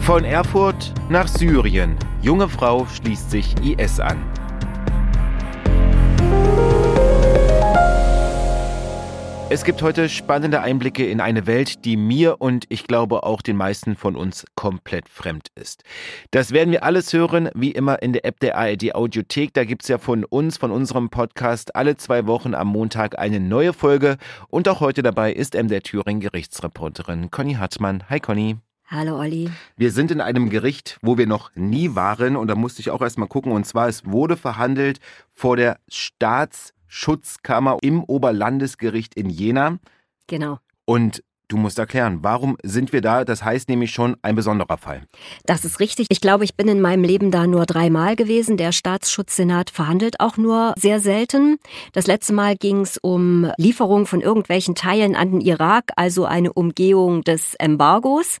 Von Erfurt nach Syrien. Junge Frau schließt sich IS an. Es gibt heute spannende Einblicke in eine Welt, die mir und ich glaube auch den meisten von uns komplett fremd ist. Das werden wir alles hören, wie immer in der App der ARD Audiothek. Da gibt es ja von uns, von unserem Podcast, alle zwei Wochen am Montag eine neue Folge. Und auch heute dabei ist MDR Thüringen Gerichtsreporterin Conny Hartmann. Hi Conny. Hallo Olli. Wir sind in einem Gericht, wo wir noch nie waren und da musste ich auch erstmal gucken und zwar es wurde verhandelt vor der Staats Schutzkammer im Oberlandesgericht in Jena. Genau. Und Du musst erklären, warum sind wir da? Das heißt nämlich schon ein besonderer Fall. Das ist richtig. Ich glaube, ich bin in meinem Leben da nur dreimal gewesen. Der Staatsschutzsenat verhandelt auch nur sehr selten. Das letzte Mal ging es um Lieferung von irgendwelchen Teilen an den Irak, also eine Umgehung des Embargos.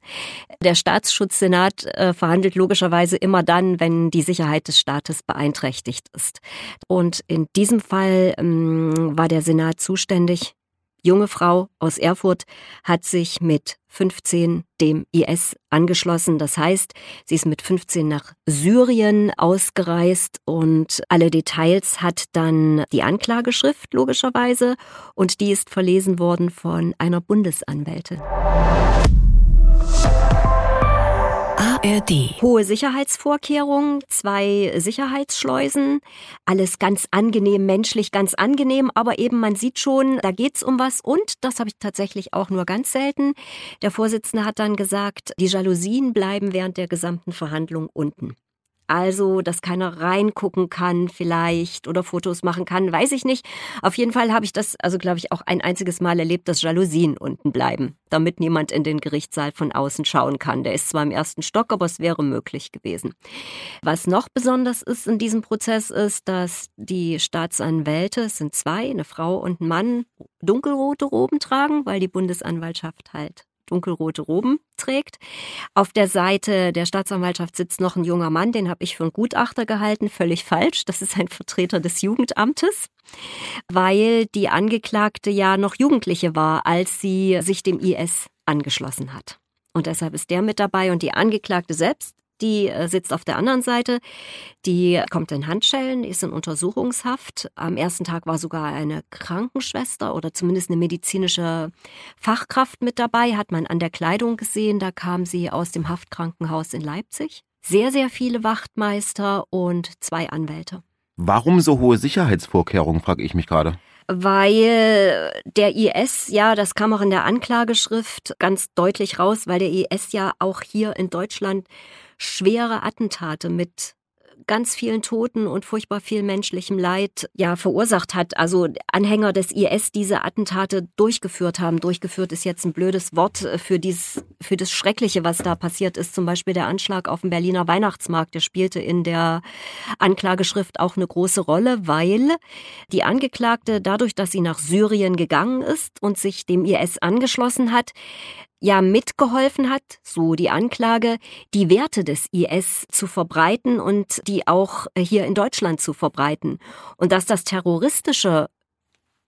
Der Staatsschutzsenat äh, verhandelt logischerweise immer dann, wenn die Sicherheit des Staates beeinträchtigt ist. Und in diesem Fall ähm, war der Senat zuständig junge Frau aus Erfurt hat sich mit 15 dem IS angeschlossen. Das heißt, sie ist mit 15 nach Syrien ausgereist und alle Details hat dann die Anklageschrift logischerweise und die ist verlesen worden von einer Bundesanwältin. ARD. Hohe Sicherheitsvorkehrungen, zwei Sicherheitsschleusen, alles ganz angenehm, menschlich ganz angenehm, aber eben man sieht schon, da geht's um was und das habe ich tatsächlich auch nur ganz selten. Der Vorsitzende hat dann gesagt, die Jalousien bleiben während der gesamten Verhandlung unten. Also, dass keiner reingucken kann vielleicht oder Fotos machen kann, weiß ich nicht. Auf jeden Fall habe ich das, also glaube ich, auch ein einziges Mal erlebt, dass Jalousien unten bleiben, damit niemand in den Gerichtssaal von außen schauen kann. Der ist zwar im ersten Stock, aber es wäre möglich gewesen. Was noch besonders ist in diesem Prozess ist, dass die Staatsanwälte, es sind zwei, eine Frau und ein Mann, dunkelrote Roben tragen, weil die Bundesanwaltschaft halt dunkelrote Roben trägt. Auf der Seite der Staatsanwaltschaft sitzt noch ein junger Mann, den habe ich für einen Gutachter gehalten, völlig falsch. Das ist ein Vertreter des Jugendamtes, weil die Angeklagte ja noch Jugendliche war, als sie sich dem IS angeschlossen hat. Und deshalb ist der mit dabei und die Angeklagte selbst die äh, sitzt auf der anderen Seite. Die kommt in Handschellen, ist in Untersuchungshaft. Am ersten Tag war sogar eine Krankenschwester oder zumindest eine medizinische Fachkraft mit dabei, hat man an der Kleidung gesehen. Da kam sie aus dem Haftkrankenhaus in Leipzig. Sehr, sehr viele Wachtmeister und zwei Anwälte. Warum so hohe Sicherheitsvorkehrungen, frage ich mich gerade weil der IS, ja, das kam auch in der Anklageschrift ganz deutlich raus, weil der IS ja auch hier in Deutschland schwere Attentate mit ganz vielen Toten und furchtbar viel menschlichem Leid ja verursacht hat. Also Anhänger des IS diese Attentate durchgeführt haben. Durchgeführt ist jetzt ein blödes Wort für dieses, für das Schreckliche, was da passiert ist. Zum Beispiel der Anschlag auf dem Berliner Weihnachtsmarkt. Der spielte in der Anklageschrift auch eine große Rolle, weil die Angeklagte dadurch, dass sie nach Syrien gegangen ist und sich dem IS angeschlossen hat, ja mitgeholfen hat, so die Anklage, die Werte des IS zu verbreiten und die auch hier in Deutschland zu verbreiten. Und dass das terroristische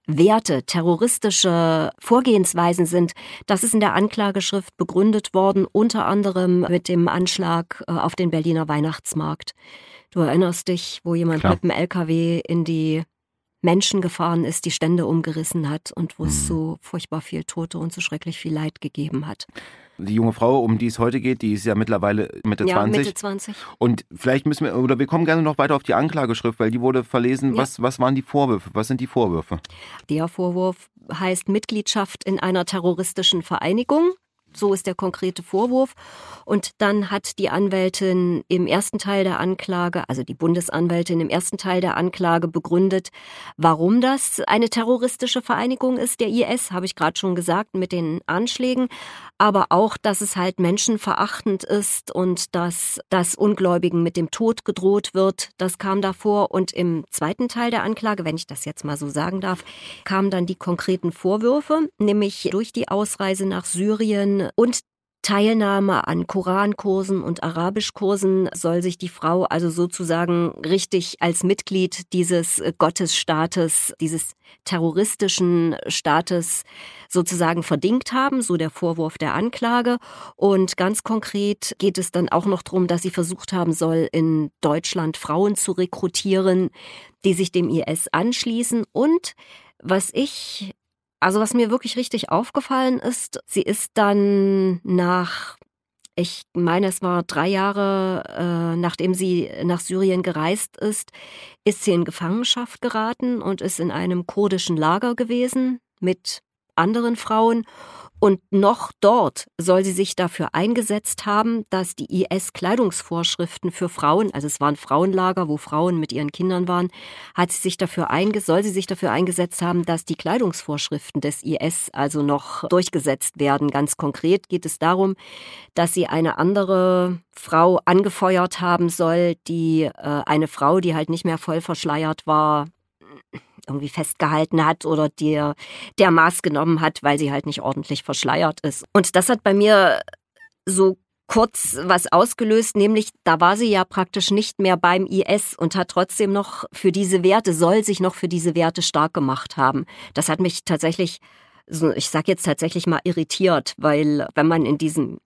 Werte, terroristische Vorgehensweisen sind, das ist in der Anklageschrift begründet worden, unter anderem mit dem Anschlag äh, auf den Berliner Weihnachtsmarkt. Du erinnerst dich, wo jemand Klar. mit dem LKW in die Menschen gefahren ist, die Stände umgerissen hat und wo es mhm. so furchtbar viel Tote und so schrecklich viel Leid gegeben hat. Die junge Frau, um die es heute geht, die ist ja mittlerweile Mitte ja, 20. Mitte 20. Und vielleicht müssen wir, oder wir kommen gerne noch weiter auf die Anklageschrift, weil die wurde verlesen. Ja. Was, was waren die Vorwürfe? Was sind die Vorwürfe? Der Vorwurf heißt Mitgliedschaft in einer terroristischen Vereinigung. So ist der konkrete Vorwurf. Und dann hat die Anwältin im ersten Teil der Anklage, also die Bundesanwältin im ersten Teil der Anklage begründet, warum das eine terroristische Vereinigung ist, der IS, habe ich gerade schon gesagt, mit den Anschlägen, aber auch, dass es halt menschenverachtend ist und dass das Ungläubigen mit dem Tod gedroht wird. Das kam davor. Und im zweiten Teil der Anklage, wenn ich das jetzt mal so sagen darf, kamen dann die konkreten Vorwürfe, nämlich durch die Ausreise nach Syrien und Teilnahme an Korankursen und Arabischkursen soll sich die Frau also sozusagen richtig als Mitglied dieses Gottesstaates, dieses terroristischen Staates sozusagen verdingt haben, so der Vorwurf der Anklage. Und ganz konkret geht es dann auch noch darum, dass sie versucht haben soll, in Deutschland Frauen zu rekrutieren, die sich dem IS anschließen. Und was ich also was mir wirklich richtig aufgefallen ist, sie ist dann nach, ich meine, es war drei Jahre, äh, nachdem sie nach Syrien gereist ist, ist sie in Gefangenschaft geraten und ist in einem kurdischen Lager gewesen mit anderen Frauen und noch dort soll sie sich dafür eingesetzt haben, dass die IS-Kleidungsvorschriften für Frauen, also es waren Frauenlager, wo Frauen mit ihren Kindern waren, hat sie sich dafür einge soll sie sich dafür eingesetzt haben, dass die Kleidungsvorschriften des IS also noch durchgesetzt werden. Ganz konkret geht es darum, dass sie eine andere Frau angefeuert haben soll, die äh, eine Frau, die halt nicht mehr voll verschleiert war, irgendwie festgehalten hat oder dir der Maß genommen hat, weil sie halt nicht ordentlich verschleiert ist. Und das hat bei mir so kurz was ausgelöst, nämlich da war sie ja praktisch nicht mehr beim IS und hat trotzdem noch für diese Werte, soll sich noch für diese Werte stark gemacht haben. Das hat mich tatsächlich, ich sag jetzt tatsächlich mal irritiert, weil wenn man in diesem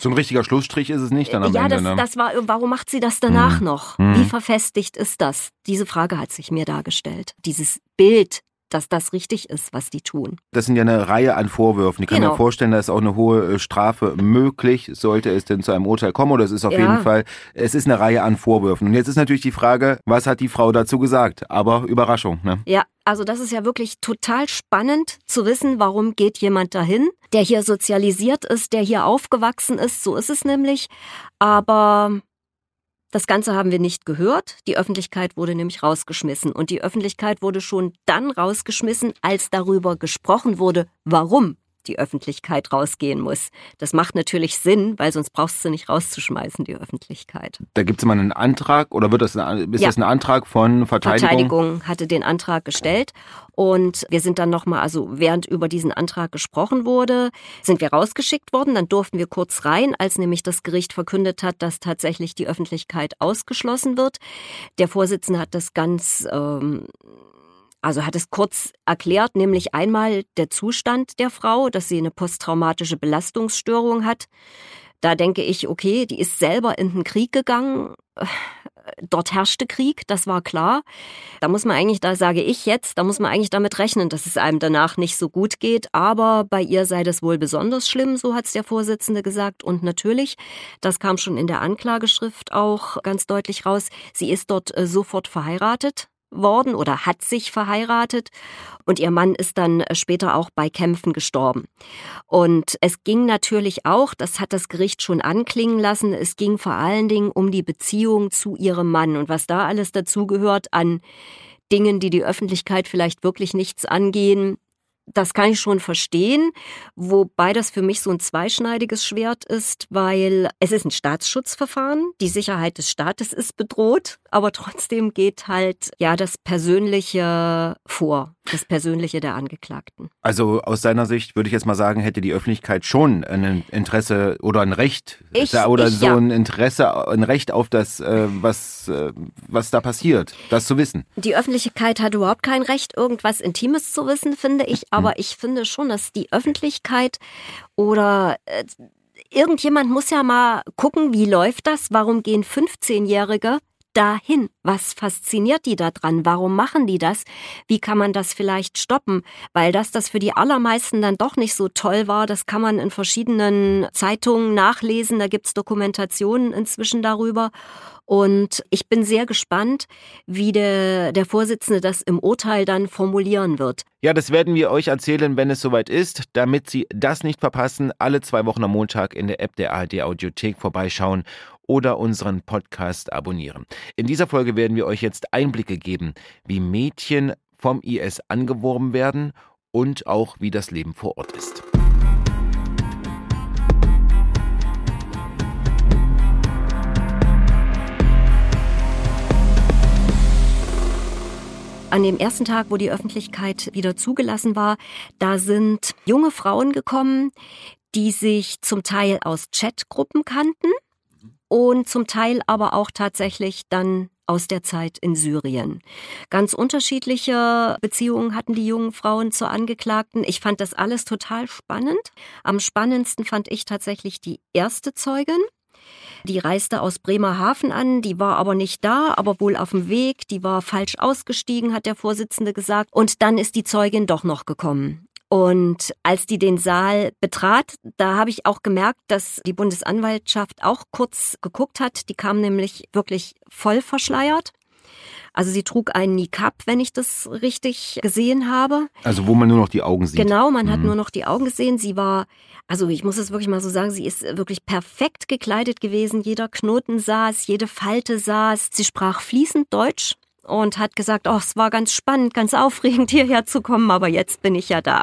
so ein richtiger Schlussstrich ist es nicht dann am ja, Ende. Ja, das, ne? das war, warum macht sie das danach hm. noch? Hm. Wie verfestigt ist das? Diese Frage hat sich mir dargestellt. Dieses Bild dass das richtig ist, was die tun. Das sind ja eine Reihe an Vorwürfen. Ich kann genau. mir vorstellen, da ist auch eine hohe äh, Strafe möglich, sollte es denn zu einem Urteil kommen. Oder es ist auf ja. jeden Fall, es ist eine Reihe an Vorwürfen. Und jetzt ist natürlich die Frage, was hat die Frau dazu gesagt? Aber Überraschung, ne? Ja, also das ist ja wirklich total spannend zu wissen, warum geht jemand dahin, der hier sozialisiert ist, der hier aufgewachsen ist. So ist es nämlich. Aber das Ganze haben wir nicht gehört. Die Öffentlichkeit wurde nämlich rausgeschmissen. Und die Öffentlichkeit wurde schon dann rausgeschmissen, als darüber gesprochen wurde, warum die Öffentlichkeit rausgehen muss. Das macht natürlich Sinn, weil sonst brauchst du nicht rauszuschmeißen, die Öffentlichkeit. Da gibt es immer einen Antrag oder wird das ein, ist ja. das ein Antrag von Verteidigung? Verteidigung hatte den Antrag gestellt und wir sind dann nochmal, also während über diesen Antrag gesprochen wurde, sind wir rausgeschickt worden. Dann durften wir kurz rein, als nämlich das Gericht verkündet hat, dass tatsächlich die Öffentlichkeit ausgeschlossen wird. Der Vorsitzende hat das ganz ähm, also hat es kurz erklärt, nämlich einmal der Zustand der Frau, dass sie eine posttraumatische Belastungsstörung hat. Da denke ich, okay, die ist selber in den Krieg gegangen. Dort herrschte Krieg, das war klar. Da muss man eigentlich, da sage ich jetzt, da muss man eigentlich damit rechnen, dass es einem danach nicht so gut geht. Aber bei ihr sei das wohl besonders schlimm, so hat es der Vorsitzende gesagt. Und natürlich, das kam schon in der Anklageschrift auch ganz deutlich raus, sie ist dort äh, sofort verheiratet worden oder hat sich verheiratet und ihr Mann ist dann später auch bei Kämpfen gestorben. Und es ging natürlich auch, das hat das Gericht schon anklingen lassen, es ging vor allen Dingen um die Beziehung zu ihrem Mann und was da alles dazugehört an Dingen, die die Öffentlichkeit vielleicht wirklich nichts angehen, das kann ich schon verstehen, wobei das für mich so ein zweischneidiges Schwert ist, weil es ist ein Staatsschutzverfahren, die Sicherheit des Staates ist bedroht, aber trotzdem geht halt ja das Persönliche vor, das Persönliche der Angeklagten. Also aus seiner Sicht würde ich jetzt mal sagen, hätte die Öffentlichkeit schon ein Interesse oder ein Recht ich, oder ich, so ja. ein Interesse, ein Recht auf das, äh, was, äh, was da passiert, das zu wissen. Die Öffentlichkeit hat überhaupt kein Recht, irgendwas Intimes zu wissen, finde ich. Aber hm. ich finde schon, dass die Öffentlichkeit oder äh, irgendjemand muss ja mal gucken, wie läuft das? Warum gehen 15-Jährige dahin? Was fasziniert die da dran? Warum machen die das? Wie kann man das vielleicht stoppen? Weil das das für die allermeisten dann doch nicht so toll war, das kann man in verschiedenen Zeitungen nachlesen. Da gibt's Dokumentationen inzwischen darüber. Und ich bin sehr gespannt, wie der, der Vorsitzende das im Urteil dann formulieren wird. Ja, das werden wir euch erzählen, wenn es soweit ist. Damit Sie das nicht verpassen, alle zwei Wochen am Montag in der App der ARD Audiothek vorbeischauen oder unseren Podcast abonnieren. In dieser Folge werden wir euch jetzt Einblicke geben, wie Mädchen vom IS angeworben werden und auch wie das Leben vor Ort ist. An dem ersten Tag, wo die Öffentlichkeit wieder zugelassen war, da sind junge Frauen gekommen, die sich zum Teil aus Chatgruppen kannten und zum Teil aber auch tatsächlich dann aus der Zeit in Syrien. Ganz unterschiedliche Beziehungen hatten die jungen Frauen zur Angeklagten. Ich fand das alles total spannend. Am spannendsten fand ich tatsächlich die erste Zeugin. Die reiste aus Bremerhaven an, die war aber nicht da, aber wohl auf dem Weg, die war falsch ausgestiegen, hat der Vorsitzende gesagt, und dann ist die Zeugin doch noch gekommen. Und als die den Saal betrat, da habe ich auch gemerkt, dass die Bundesanwaltschaft auch kurz geguckt hat. Die kam nämlich wirklich voll verschleiert. Also sie trug einen Nikab, wenn ich das richtig gesehen habe. Also wo man nur noch die Augen sieht. Genau, man mhm. hat nur noch die Augen gesehen. Sie war, also ich muss es wirklich mal so sagen, sie ist wirklich perfekt gekleidet gewesen. Jeder Knoten saß, jede Falte saß. Sie sprach fließend Deutsch und hat gesagt, oh, es war ganz spannend, ganz aufregend hierher zu kommen, aber jetzt bin ich ja da.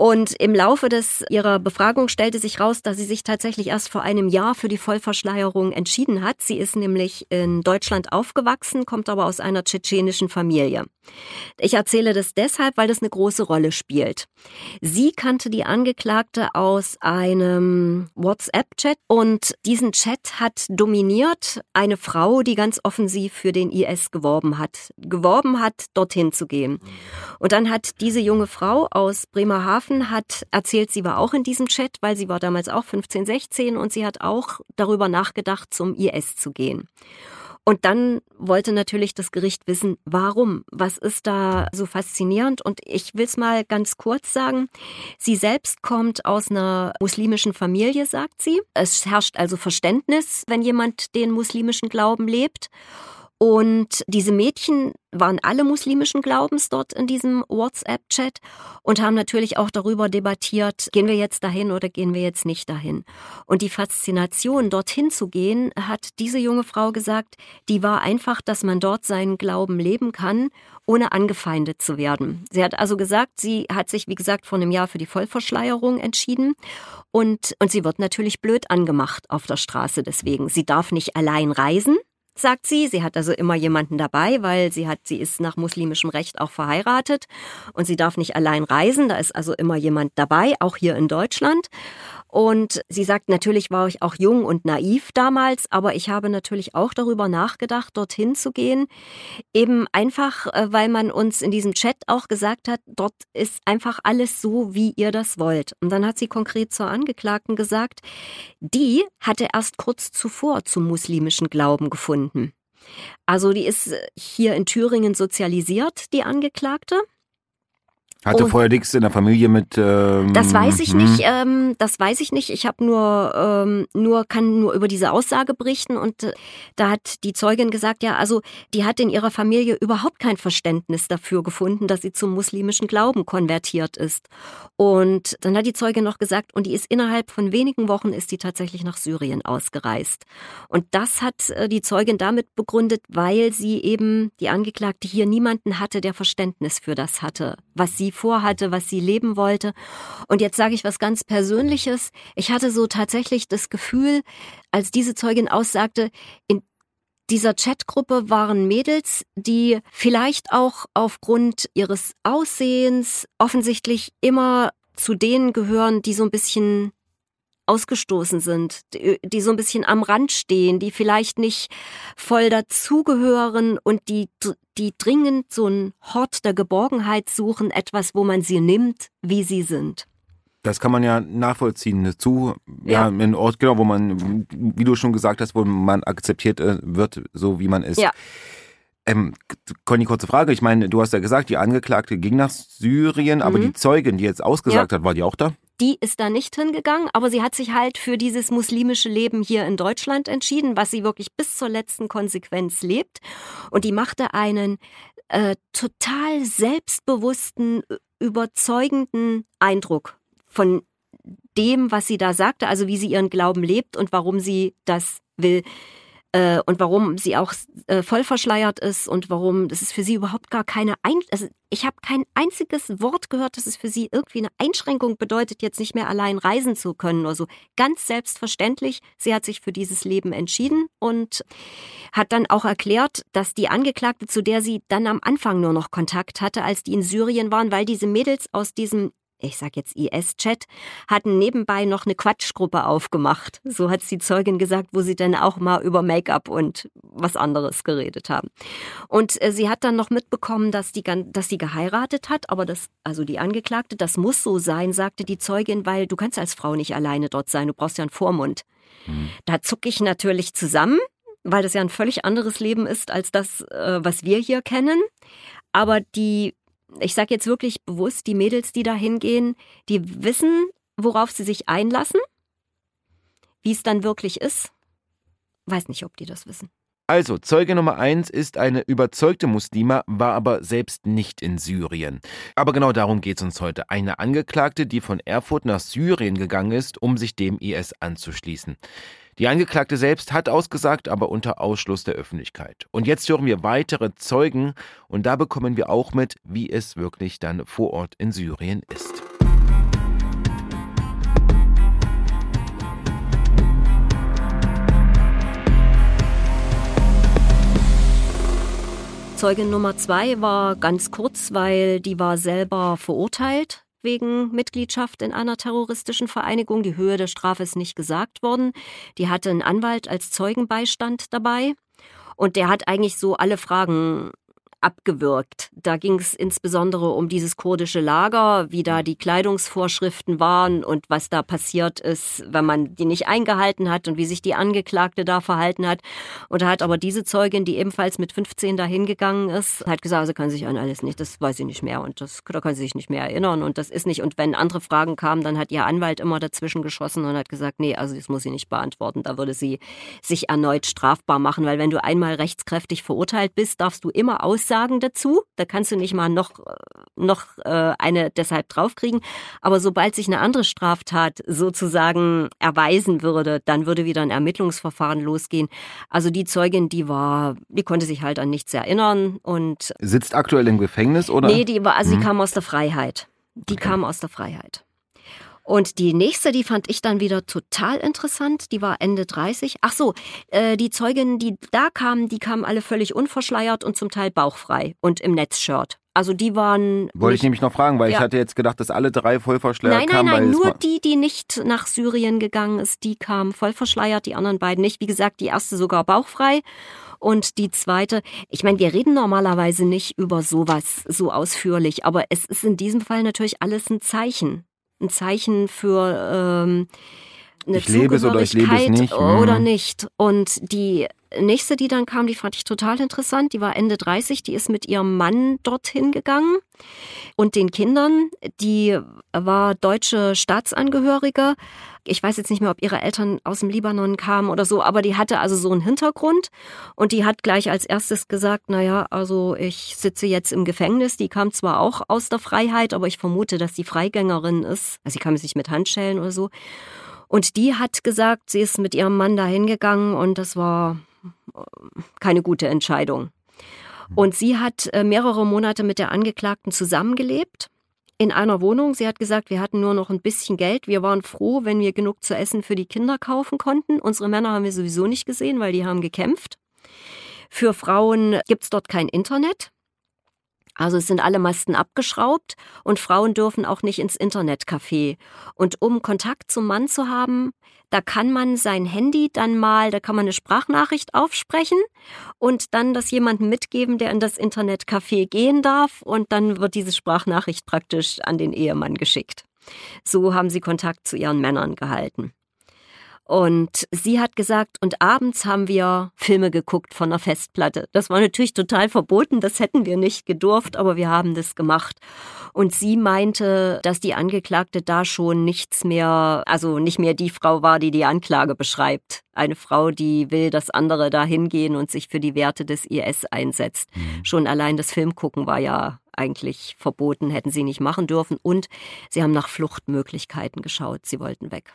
Und im Laufe des, ihrer Befragung stellte sich raus, dass sie sich tatsächlich erst vor einem Jahr für die Vollverschleierung entschieden hat. Sie ist nämlich in Deutschland aufgewachsen, kommt aber aus einer tschetschenischen Familie. Ich erzähle das deshalb, weil das eine große Rolle spielt. Sie kannte die Angeklagte aus einem WhatsApp-Chat und diesen Chat hat dominiert eine Frau, die ganz offensiv für den IS geworben hat, geworben hat, dorthin zu gehen. Und dann hat diese junge Frau aus Bremerhaven hat erzählt, sie war auch in diesem Chat, weil sie war damals auch 15, 16 und sie hat auch darüber nachgedacht, zum IS zu gehen. Und dann wollte natürlich das Gericht wissen, warum? Was ist da so faszinierend? Und ich will es mal ganz kurz sagen. Sie selbst kommt aus einer muslimischen Familie, sagt sie. Es herrscht also Verständnis, wenn jemand den muslimischen Glauben lebt. Und diese Mädchen waren alle muslimischen Glaubens dort in diesem WhatsApp-Chat und haben natürlich auch darüber debattiert, gehen wir jetzt dahin oder gehen wir jetzt nicht dahin. Und die Faszination, dorthin zu gehen, hat diese junge Frau gesagt, die war einfach, dass man dort seinen Glauben leben kann, ohne angefeindet zu werden. Sie hat also gesagt, sie hat sich, wie gesagt, vor einem Jahr für die Vollverschleierung entschieden und, und sie wird natürlich blöd angemacht auf der Straße deswegen. Sie darf nicht allein reisen sagt sie. Sie hat also immer jemanden dabei, weil sie hat, sie ist nach muslimischem Recht auch verheiratet und sie darf nicht allein reisen. Da ist also immer jemand dabei, auch hier in Deutschland. Und sie sagt, natürlich war ich auch jung und naiv damals, aber ich habe natürlich auch darüber nachgedacht, dorthin zu gehen. Eben einfach, äh, weil man uns in diesem Chat auch gesagt hat, dort ist einfach alles so, wie ihr das wollt. Und dann hat sie konkret zur Angeklagten gesagt, die hatte erst kurz zuvor zum muslimischen Glauben gefunden. Also die ist hier in Thüringen sozialisiert, die Angeklagte. Hatte vorher nichts in der Familie mit. Ähm, das weiß ich nicht. Hm? Ähm, das weiß ich nicht. Ich habe nur, ähm, nur kann nur über diese Aussage berichten und äh, da hat die Zeugin gesagt, ja, also die hat in ihrer Familie überhaupt kein Verständnis dafür gefunden, dass sie zum muslimischen Glauben konvertiert ist. Und dann hat die Zeugin noch gesagt, und die ist innerhalb von wenigen Wochen ist die tatsächlich nach Syrien ausgereist. Und das hat äh, die Zeugin damit begründet, weil sie eben die Angeklagte hier niemanden hatte, der Verständnis für das hatte, was sie vorhatte, was sie leben wollte. Und jetzt sage ich was ganz Persönliches. Ich hatte so tatsächlich das Gefühl, als diese Zeugin aussagte, in dieser Chatgruppe waren Mädels, die vielleicht auch aufgrund ihres Aussehens offensichtlich immer zu denen gehören, die so ein bisschen ausgestoßen sind, die, die, so ein bisschen am Rand stehen, die vielleicht nicht voll dazugehören und die, die dringend so einen Hort der Geborgenheit suchen, etwas, wo man sie nimmt, wie sie sind. Das kann man ja nachvollziehen. Zu, ja, ja ein Ort, genau, wo man, wie du schon gesagt hast, wo man akzeptiert äh, wird, so wie man ist. Ja. Ähm, Conny, kurze Frage. Ich meine, du hast ja gesagt, die Angeklagte ging nach Syrien, mhm. aber die Zeugin, die jetzt ausgesagt ja. hat, war die auch da? Die ist da nicht hingegangen, aber sie hat sich halt für dieses muslimische Leben hier in Deutschland entschieden, was sie wirklich bis zur letzten Konsequenz lebt. Und die machte einen äh, total selbstbewussten, überzeugenden Eindruck von dem, was sie da sagte, also wie sie ihren Glauben lebt und warum sie das will äh, und warum sie auch äh, voll verschleiert ist und warum das ist für sie überhaupt gar keine Ein also ich habe kein einziges Wort gehört, dass es für sie irgendwie eine Einschränkung bedeutet, jetzt nicht mehr allein reisen zu können oder so. Ganz selbstverständlich, sie hat sich für dieses Leben entschieden und hat dann auch erklärt, dass die Angeklagte, zu der sie dann am Anfang nur noch Kontakt hatte, als die in Syrien waren, weil diese Mädels aus diesem ich sag jetzt IS-Chat, hatten nebenbei noch eine Quatschgruppe aufgemacht. So hat's die Zeugin gesagt, wo sie dann auch mal über Make-up und was anderes geredet haben. Und äh, sie hat dann noch mitbekommen, dass die, dass sie geheiratet hat, aber das, also die Angeklagte, das muss so sein, sagte die Zeugin, weil du kannst als Frau nicht alleine dort sein, du brauchst ja einen Vormund. Mhm. Da zucke ich natürlich zusammen, weil das ja ein völlig anderes Leben ist als das, äh, was wir hier kennen. Aber die ich sage jetzt wirklich bewusst, die Mädels, die da hingehen, die wissen, worauf sie sich einlassen. Wie es dann wirklich ist, weiß nicht, ob die das wissen. Also, Zeuge Nummer eins ist eine überzeugte Muslima, war aber selbst nicht in Syrien. Aber genau darum geht es uns heute. Eine Angeklagte, die von Erfurt nach Syrien gegangen ist, um sich dem IS anzuschließen. Die Angeklagte selbst hat ausgesagt, aber unter Ausschluss der Öffentlichkeit. Und jetzt hören wir weitere Zeugen und da bekommen wir auch mit, wie es wirklich dann vor Ort in Syrien ist. Zeugin Nummer zwei war ganz kurz, weil die war selber verurteilt wegen Mitgliedschaft in einer terroristischen Vereinigung. Die Höhe der Strafe ist nicht gesagt worden. Die hatte einen Anwalt als Zeugenbeistand dabei. Und der hat eigentlich so alle Fragen abgewürgt. Da ging es insbesondere um dieses kurdische Lager, wie da die Kleidungsvorschriften waren und was da passiert ist, wenn man die nicht eingehalten hat und wie sich die Angeklagte da verhalten hat. Und da hat aber diese Zeugin, die ebenfalls mit 15 dahin gegangen ist, hat gesagt, sie kann sich an alles nicht, das weiß sie nicht mehr und das, da kann sie sich nicht mehr erinnern und das ist nicht. Und wenn andere Fragen kamen, dann hat ihr Anwalt immer dazwischen geschossen und hat gesagt, nee, also das muss sie nicht beantworten. Da würde sie sich erneut strafbar machen, weil wenn du einmal rechtskräftig verurteilt bist, darfst du immer aus Aussagen dazu. Da kannst du nicht mal noch, noch äh, eine deshalb draufkriegen. Aber sobald sich eine andere Straftat sozusagen erweisen würde, dann würde wieder ein Ermittlungsverfahren losgehen. Also die Zeugin, die war, die konnte sich halt an nichts erinnern und sitzt aktuell im Gefängnis oder? Nee, die war, also hm. die kam aus der Freiheit. Die okay. kam aus der Freiheit. Und die nächste, die fand ich dann wieder total interessant. Die war Ende 30. Ach so, äh, die Zeuginnen, die da kamen, die kamen alle völlig unverschleiert und zum Teil bauchfrei und im Netzshirt. Also die waren. Wollte ich nämlich noch fragen, weil ja. ich hatte jetzt gedacht, dass alle drei voll verschleiert nein, kamen. Nein, nein, nur die, die nicht nach Syrien gegangen ist, die kamen voll verschleiert, die anderen beiden nicht. Wie gesagt, die erste sogar bauchfrei. Und die zweite, ich meine, wir reden normalerweise nicht über sowas so ausführlich, aber es ist in diesem Fall natürlich alles ein Zeichen ein Zeichen für ähm, eine ich lebe es oder ich lebe es nicht. Oder mhm. nicht. Und die nächste, die dann kam, die fand ich total interessant. Die war Ende 30, die ist mit ihrem Mann dorthin gegangen und den Kindern. Die war deutsche Staatsangehörige. Ich weiß jetzt nicht mehr, ob ihre Eltern aus dem Libanon kamen oder so, aber die hatte also so einen Hintergrund und die hat gleich als erstes gesagt, naja, also ich sitze jetzt im Gefängnis. Die kam zwar auch aus der Freiheit, aber ich vermute, dass sie Freigängerin ist. Also sie kam sich mit Handschellen oder so. Und die hat gesagt, sie ist mit ihrem Mann dahin gegangen und das war keine gute Entscheidung. Und sie hat äh, mehrere Monate mit der Angeklagten zusammengelebt in einer Wohnung. Sie hat gesagt, wir hatten nur noch ein bisschen Geld. Wir waren froh, wenn wir genug zu essen für die Kinder kaufen konnten. Unsere Männer haben wir sowieso nicht gesehen, weil die haben gekämpft. Für Frauen gibt's dort kein Internet. Also es sind alle Masten abgeschraubt und Frauen dürfen auch nicht ins Internetcafé. Und um Kontakt zum Mann zu haben, da kann man sein Handy dann mal, da kann man eine Sprachnachricht aufsprechen und dann das jemandem mitgeben, der in das Internetcafé gehen darf und dann wird diese Sprachnachricht praktisch an den Ehemann geschickt. So haben sie Kontakt zu ihren Männern gehalten. Und sie hat gesagt, und abends haben wir Filme geguckt von der Festplatte. Das war natürlich total verboten, das hätten wir nicht gedurft, aber wir haben das gemacht. Und sie meinte, dass die Angeklagte da schon nichts mehr, also nicht mehr die Frau war, die die Anklage beschreibt. Eine Frau, die will, dass andere da hingehen und sich für die Werte des IS einsetzt. Mhm. Schon allein das Filmgucken war ja eigentlich verboten, hätten sie nicht machen dürfen. Und sie haben nach Fluchtmöglichkeiten geschaut. Sie wollten weg.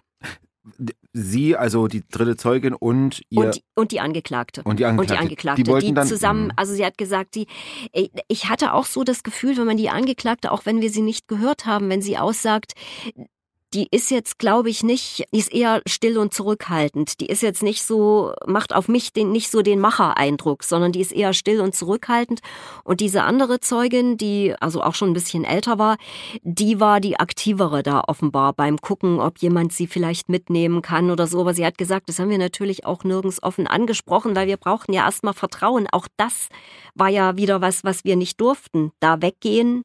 Sie, also die dritte Zeugin und ihr. Und die, und die Angeklagte. Und die Angeklagte. Und die, Angeklagte, die, wollten die dann, zusammen, also sie hat gesagt, die, ich hatte auch so das Gefühl, wenn man die Angeklagte, auch wenn wir sie nicht gehört haben, wenn sie aussagt, die ist jetzt, glaube ich, nicht, die ist eher still und zurückhaltend. Die ist jetzt nicht so, macht auf mich den, nicht so den Macher-Eindruck, sondern die ist eher still und zurückhaltend. Und diese andere Zeugin, die also auch schon ein bisschen älter war, die war die aktivere da offenbar beim Gucken, ob jemand sie vielleicht mitnehmen kann oder so. Aber sie hat gesagt, das haben wir natürlich auch nirgends offen angesprochen, weil wir brauchten ja erstmal Vertrauen. Auch das war ja wieder was, was wir nicht durften. Da weggehen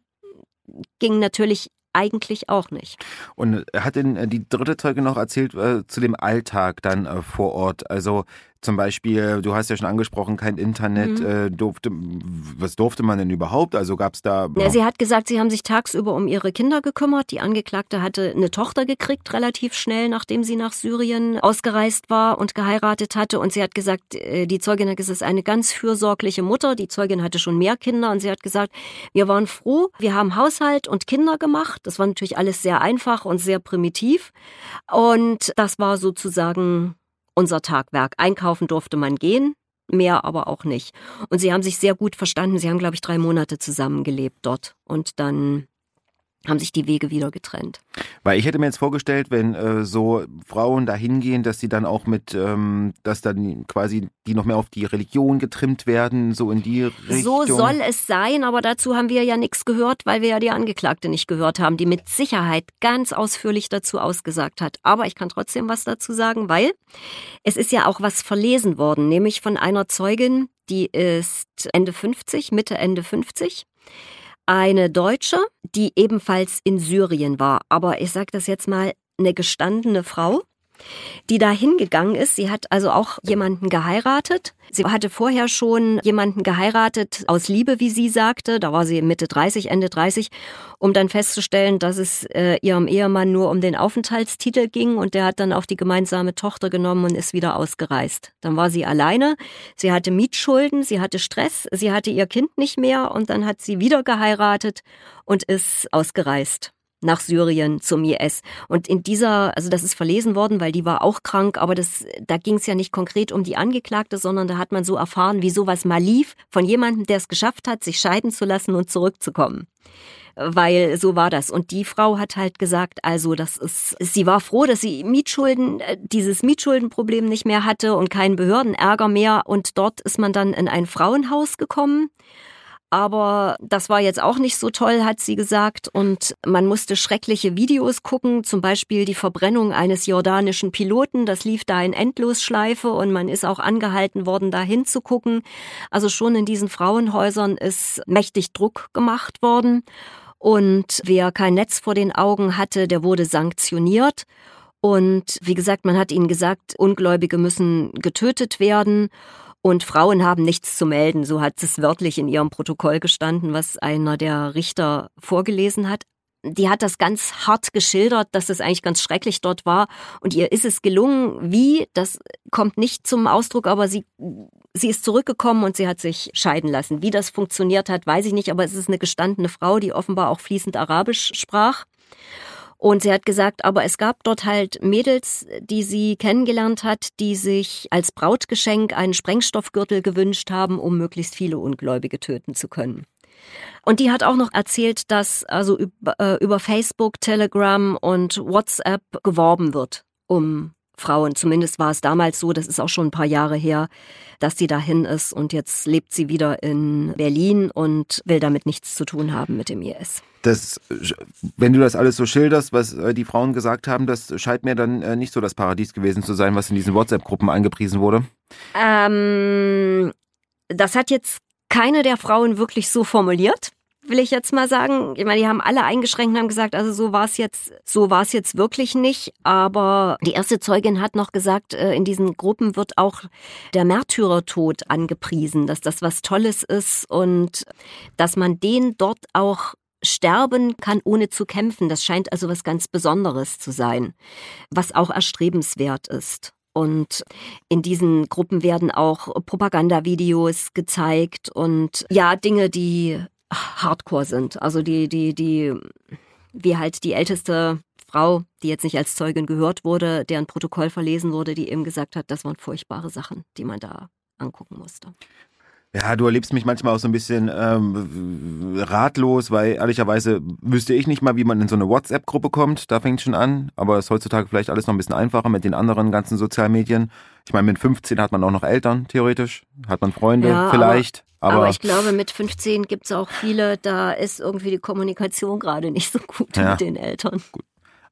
ging natürlich eigentlich auch nicht. Und hat denn äh, die dritte Zeuge noch erzählt äh, zu dem Alltag dann äh, vor Ort? Also zum Beispiel, du hast ja schon angesprochen, kein Internet. Mhm. Äh, durfte, was durfte man denn überhaupt? Also gab es da. Ja, sie hat gesagt, sie haben sich tagsüber um ihre Kinder gekümmert. Die Angeklagte hatte eine Tochter gekriegt, relativ schnell, nachdem sie nach Syrien ausgereist war und geheiratet hatte. Und sie hat gesagt, äh, die Zeugin hat gesagt, es ist eine ganz fürsorgliche Mutter. Die Zeugin hatte schon mehr Kinder und sie hat gesagt, wir waren froh, wir haben Haushalt und Kinder gemacht. Das war natürlich alles sehr einfach und sehr primitiv. Und das war sozusagen unser Tagwerk. Einkaufen durfte man gehen, mehr aber auch nicht. Und sie haben sich sehr gut verstanden. Sie haben, glaube ich, drei Monate zusammengelebt dort. Und dann haben sich die Wege wieder getrennt. Weil ich hätte mir jetzt vorgestellt, wenn äh, so Frauen da hingehen, dass sie dann auch mit, ähm, dass dann quasi die noch mehr auf die Religion getrimmt werden, so in die Richtung. So soll es sein, aber dazu haben wir ja nichts gehört, weil wir ja die Angeklagte nicht gehört haben, die mit Sicherheit ganz ausführlich dazu ausgesagt hat. Aber ich kann trotzdem was dazu sagen, weil es ist ja auch was verlesen worden, nämlich von einer Zeugin, die ist Ende 50, Mitte Ende 50 eine Deutsche, die ebenfalls in Syrien war. Aber ich sage das jetzt mal, eine gestandene Frau, die da hingegangen ist. Sie hat also auch jemanden geheiratet. Sie hatte vorher schon jemanden geheiratet aus Liebe, wie sie sagte. Da war sie Mitte 30, Ende 30, um dann festzustellen, dass es äh, ihrem Ehemann nur um den Aufenthaltstitel ging und der hat dann auch die gemeinsame Tochter genommen und ist wieder ausgereist. Dann war sie alleine. Sie hatte Mietschulden, sie hatte Stress, sie hatte ihr Kind nicht mehr und dann hat sie wieder geheiratet und ist ausgereist nach Syrien zum IS. Und in dieser, also das ist verlesen worden, weil die war auch krank, aber das, da ging es ja nicht konkret um die Angeklagte, sondern da hat man so erfahren, wie sowas mal lief von jemandem, der es geschafft hat, sich scheiden zu lassen und zurückzukommen weil so war das. Und die Frau hat halt gesagt, also das ist, sie war froh, dass sie Mietschulden, äh, dieses Mietschuldenproblem nicht mehr hatte und keinen Behördenärger mehr. Und dort ist man dann in ein Frauenhaus gekommen aber das war jetzt auch nicht so toll, hat sie gesagt. Und man musste schreckliche Videos gucken, zum Beispiel die Verbrennung eines jordanischen Piloten. Das lief da in Endlosschleife und man ist auch angehalten worden, da hinzugucken. Also schon in diesen Frauenhäusern ist mächtig Druck gemacht worden. Und wer kein Netz vor den Augen hatte, der wurde sanktioniert. Und wie gesagt, man hat ihnen gesagt, Ungläubige müssen getötet werden. Und Frauen haben nichts zu melden, so hat es wörtlich in ihrem Protokoll gestanden, was einer der Richter vorgelesen hat. Die hat das ganz hart geschildert, dass es eigentlich ganz schrecklich dort war. Und ihr ist es gelungen. Wie? Das kommt nicht zum Ausdruck, aber sie, sie ist zurückgekommen und sie hat sich scheiden lassen. Wie das funktioniert hat, weiß ich nicht, aber es ist eine gestandene Frau, die offenbar auch fließend Arabisch sprach. Und sie hat gesagt, aber es gab dort halt Mädels, die sie kennengelernt hat, die sich als Brautgeschenk einen Sprengstoffgürtel gewünscht haben, um möglichst viele Ungläubige töten zu können. Und die hat auch noch erzählt, dass also über, äh, über Facebook, Telegram und WhatsApp geworben wird, um Frauen. Zumindest war es damals so, das ist auch schon ein paar Jahre her, dass sie dahin ist und jetzt lebt sie wieder in Berlin und will damit nichts zu tun haben mit dem IS. Das, wenn du das alles so schilderst, was äh, die Frauen gesagt haben, das scheint mir dann äh, nicht so das Paradies gewesen zu sein, was in diesen WhatsApp-Gruppen angepriesen wurde. Ähm, das hat jetzt keine der Frauen wirklich so formuliert will ich jetzt mal sagen. Ich meine, die haben alle eingeschränkt und haben gesagt, also so war es jetzt, so war es jetzt wirklich nicht. Aber die erste Zeugin hat noch gesagt, äh, in diesen Gruppen wird auch der Märtyrertod angepriesen, dass das was Tolles ist und dass man den dort auch sterben kann, ohne zu kämpfen. Das scheint also was ganz Besonderes zu sein, was auch erstrebenswert ist. Und in diesen Gruppen werden auch Propagandavideos gezeigt und ja, Dinge, die Hardcore sind. Also die, die, die, wie halt die älteste Frau, die jetzt nicht als Zeugin gehört wurde, deren Protokoll verlesen wurde, die eben gesagt hat, das waren furchtbare Sachen, die man da angucken musste. Ja, du erlebst mich manchmal auch so ein bisschen ähm, ratlos, weil ehrlicherweise wüsste ich nicht mal, wie man in so eine WhatsApp-Gruppe kommt. Da fängt schon an. Aber es ist heutzutage vielleicht alles noch ein bisschen einfacher mit den anderen ganzen Sozialmedien. Ich meine, mit 15 hat man auch noch Eltern, theoretisch. Hat man Freunde, ja, vielleicht. Aber, aber, ich glaube, mit 15 gibt es auch viele, da ist irgendwie die Kommunikation gerade nicht so gut ja. mit den Eltern. Gut.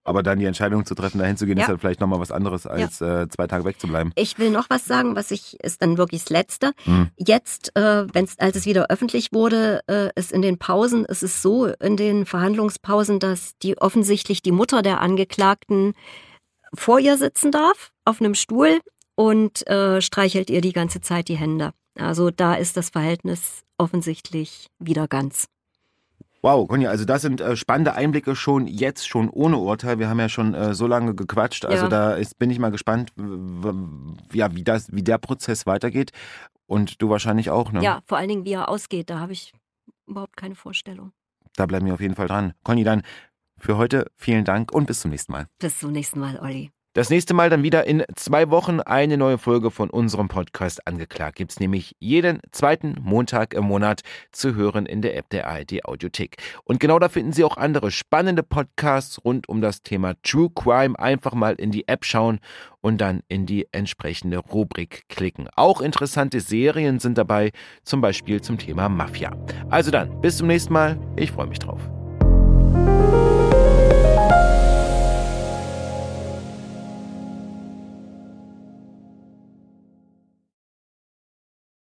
Aber dann die Entscheidung zu treffen, dahin zu gehen, ja. ist halt vielleicht nochmal was anderes, als ja. äh, zwei Tage wegzubleiben. Ich will noch was sagen, was ich, ist dann wirklich das Letzte. Hm. Jetzt, äh, wenn's, als es wieder öffentlich wurde, äh, ist in den Pausen, ist es so, in den Verhandlungspausen, dass die offensichtlich die Mutter der Angeklagten vor ihr sitzen darf, auf einem Stuhl und äh, streichelt ihr die ganze Zeit die Hände. Also da ist das Verhältnis offensichtlich wieder ganz. Wow, Conny, also das sind äh, spannende Einblicke schon jetzt, schon ohne Urteil. Wir haben ja schon äh, so lange gequatscht. Also ja. da ist, bin ich mal gespannt, ja, wie, das, wie der Prozess weitergeht. Und du wahrscheinlich auch, ne? Ja, vor allen Dingen, wie er ausgeht. Da habe ich überhaupt keine Vorstellung. Da bleiben wir auf jeden Fall dran. Conny, dann für heute vielen Dank und bis zum nächsten Mal. Bis zum nächsten Mal, Olli. Das nächste Mal dann wieder in zwei Wochen eine neue Folge von unserem Podcast angeklagt. Gibt es nämlich jeden zweiten Montag im Monat zu hören in der App der ARD Audiothek. Und genau da finden Sie auch andere spannende Podcasts rund um das Thema True Crime. Einfach mal in die App schauen und dann in die entsprechende Rubrik klicken. Auch interessante Serien sind dabei, zum Beispiel zum Thema Mafia. Also dann, bis zum nächsten Mal. Ich freue mich drauf.